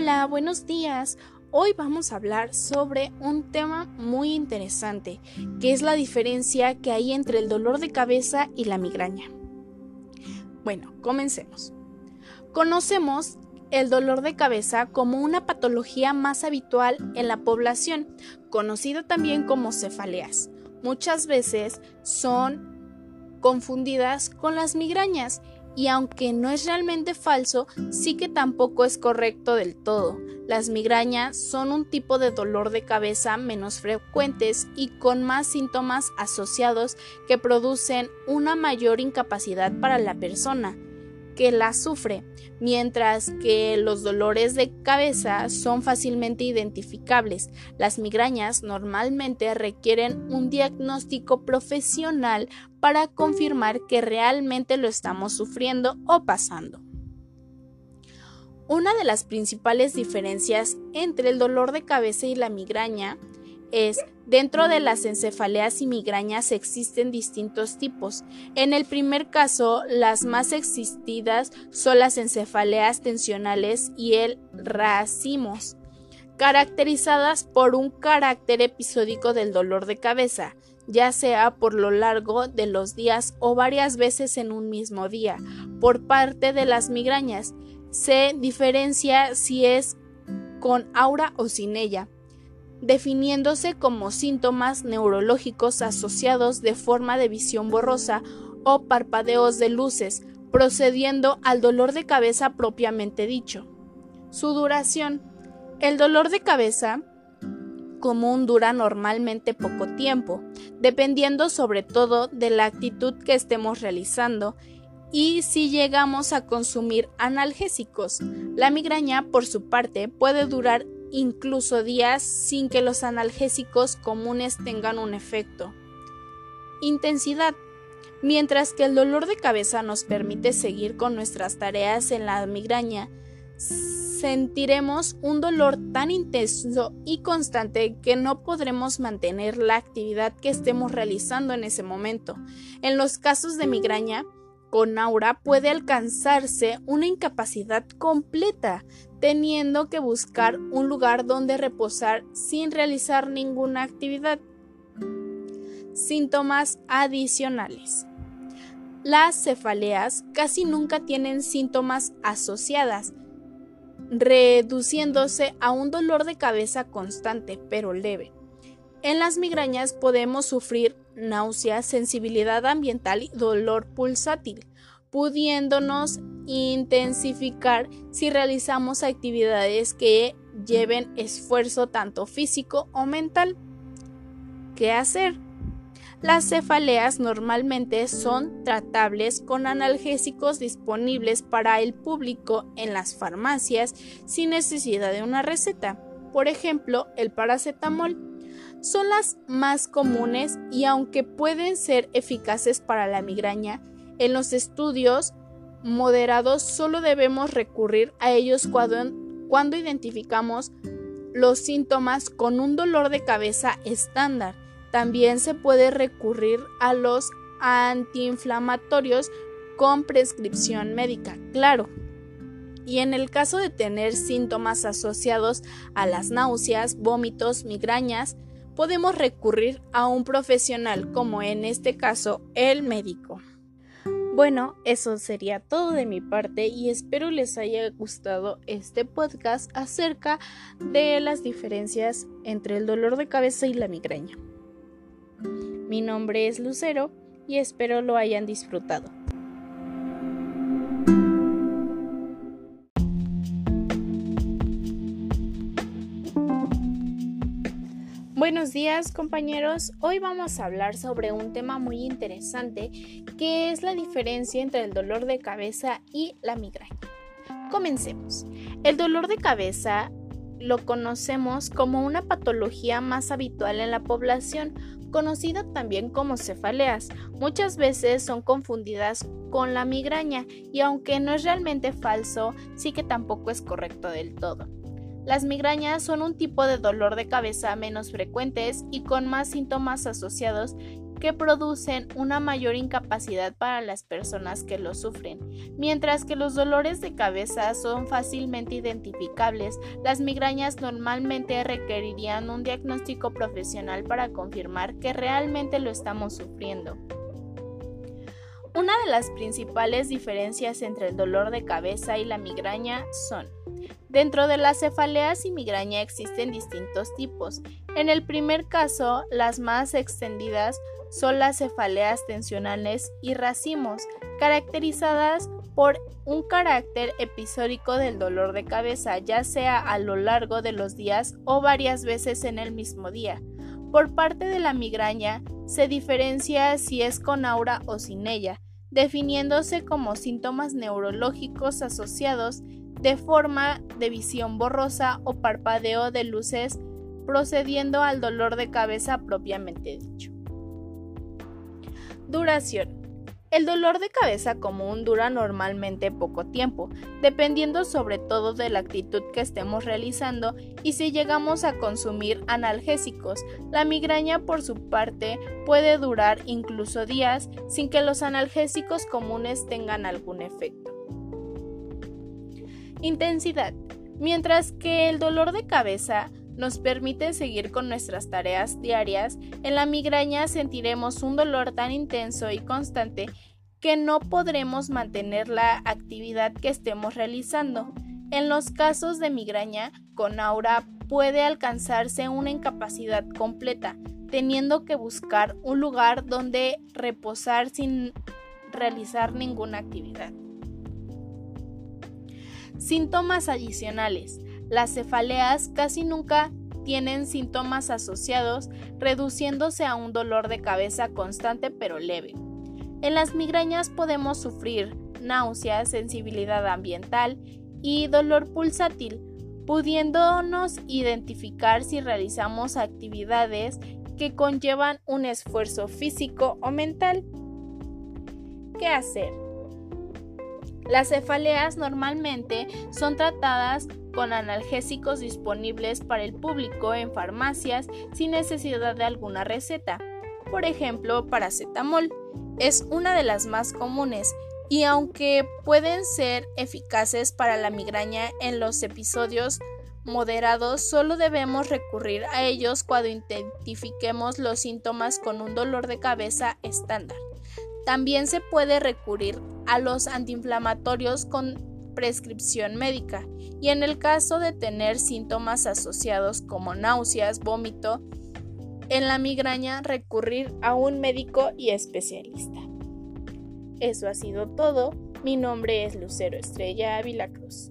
Hola, buenos días. Hoy vamos a hablar sobre un tema muy interesante, que es la diferencia que hay entre el dolor de cabeza y la migraña. Bueno, comencemos. Conocemos el dolor de cabeza como una patología más habitual en la población, conocida también como cefaleas. Muchas veces son confundidas con las migrañas y aunque no es realmente falso, sí que tampoco es correcto del todo. Las migrañas son un tipo de dolor de cabeza menos frecuentes y con más síntomas asociados que producen una mayor incapacidad para la persona que la sufre, mientras que los dolores de cabeza son fácilmente identificables. Las migrañas normalmente requieren un diagnóstico profesional para confirmar que realmente lo estamos sufriendo o pasando. Una de las principales diferencias entre el dolor de cabeza y la migraña es, dentro de las encefaleas y migrañas existen distintos tipos. En el primer caso, las más existidas son las encefaleas tensionales y el racimos, caracterizadas por un carácter episódico del dolor de cabeza, ya sea por lo largo de los días o varias veces en un mismo día, por parte de las migrañas. Se diferencia si es con aura o sin ella definiéndose como síntomas neurológicos asociados de forma de visión borrosa o parpadeos de luces, procediendo al dolor de cabeza propiamente dicho. Su duración. El dolor de cabeza común dura normalmente poco tiempo, dependiendo sobre todo de la actitud que estemos realizando y si llegamos a consumir analgésicos. La migraña, por su parte, puede durar incluso días sin que los analgésicos comunes tengan un efecto. Intensidad. Mientras que el dolor de cabeza nos permite seguir con nuestras tareas en la migraña, sentiremos un dolor tan intenso y constante que no podremos mantener la actividad que estemos realizando en ese momento. En los casos de migraña, con aura puede alcanzarse una incapacidad completa, teniendo que buscar un lugar donde reposar sin realizar ninguna actividad. Síntomas adicionales. Las cefaleas casi nunca tienen síntomas asociadas, reduciéndose a un dolor de cabeza constante pero leve. En las migrañas podemos sufrir náusea, sensibilidad ambiental y dolor pulsátil, pudiéndonos intensificar si realizamos actividades que lleven esfuerzo tanto físico o mental. ¿Qué hacer? Las cefaleas normalmente son tratables con analgésicos disponibles para el público en las farmacias sin necesidad de una receta. Por ejemplo, el paracetamol son las más comunes y aunque pueden ser eficaces para la migraña, en los estudios moderados solo debemos recurrir a ellos cuando, cuando identificamos los síntomas con un dolor de cabeza estándar. También se puede recurrir a los antiinflamatorios con prescripción médica, claro. Y en el caso de tener síntomas asociados a las náuseas, vómitos, migrañas, podemos recurrir a un profesional como en este caso el médico. Bueno, eso sería todo de mi parte y espero les haya gustado este podcast acerca de las diferencias entre el dolor de cabeza y la migraña. Mi nombre es Lucero y espero lo hayan disfrutado. Buenos días compañeros, hoy vamos a hablar sobre un tema muy interesante que es la diferencia entre el dolor de cabeza y la migraña. Comencemos. El dolor de cabeza lo conocemos como una patología más habitual en la población, conocida también como cefaleas. Muchas veces son confundidas con la migraña y aunque no es realmente falso, sí que tampoco es correcto del todo. Las migrañas son un tipo de dolor de cabeza menos frecuentes y con más síntomas asociados que producen una mayor incapacidad para las personas que lo sufren. Mientras que los dolores de cabeza son fácilmente identificables, las migrañas normalmente requerirían un diagnóstico profesional para confirmar que realmente lo estamos sufriendo. Una de las principales diferencias entre el dolor de cabeza y la migraña son Dentro de las cefaleas y migraña existen distintos tipos. En el primer caso, las más extendidas son las cefaleas tensionales y racimos, caracterizadas por un carácter episódico del dolor de cabeza, ya sea a lo largo de los días o varias veces en el mismo día. Por parte de la migraña, se diferencia si es con aura o sin ella, definiéndose como síntomas neurológicos asociados de forma de visión borrosa o parpadeo de luces procediendo al dolor de cabeza propiamente dicho. Duración. El dolor de cabeza común dura normalmente poco tiempo, dependiendo sobre todo de la actitud que estemos realizando y si llegamos a consumir analgésicos. La migraña, por su parte, puede durar incluso días sin que los analgésicos comunes tengan algún efecto. Intensidad. Mientras que el dolor de cabeza nos permite seguir con nuestras tareas diarias, en la migraña sentiremos un dolor tan intenso y constante que no podremos mantener la actividad que estemos realizando. En los casos de migraña con aura puede alcanzarse una incapacidad completa, teniendo que buscar un lugar donde reposar sin realizar ninguna actividad. Síntomas adicionales. Las cefaleas casi nunca tienen síntomas asociados, reduciéndose a un dolor de cabeza constante pero leve. En las migrañas podemos sufrir náuseas, sensibilidad ambiental y dolor pulsátil, pudiéndonos identificar si realizamos actividades que conllevan un esfuerzo físico o mental. ¿Qué hacer? Las cefaleas normalmente son tratadas con analgésicos disponibles para el público en farmacias sin necesidad de alguna receta. Por ejemplo, paracetamol es una de las más comunes y aunque pueden ser eficaces para la migraña en los episodios moderados, solo debemos recurrir a ellos cuando identifiquemos los síntomas con un dolor de cabeza estándar. También se puede recurrir a los antiinflamatorios con prescripción médica y en el caso de tener síntomas asociados como náuseas, vómito, en la migraña recurrir a un médico y especialista. Eso ha sido todo. Mi nombre es Lucero Estrella Ávila Cruz.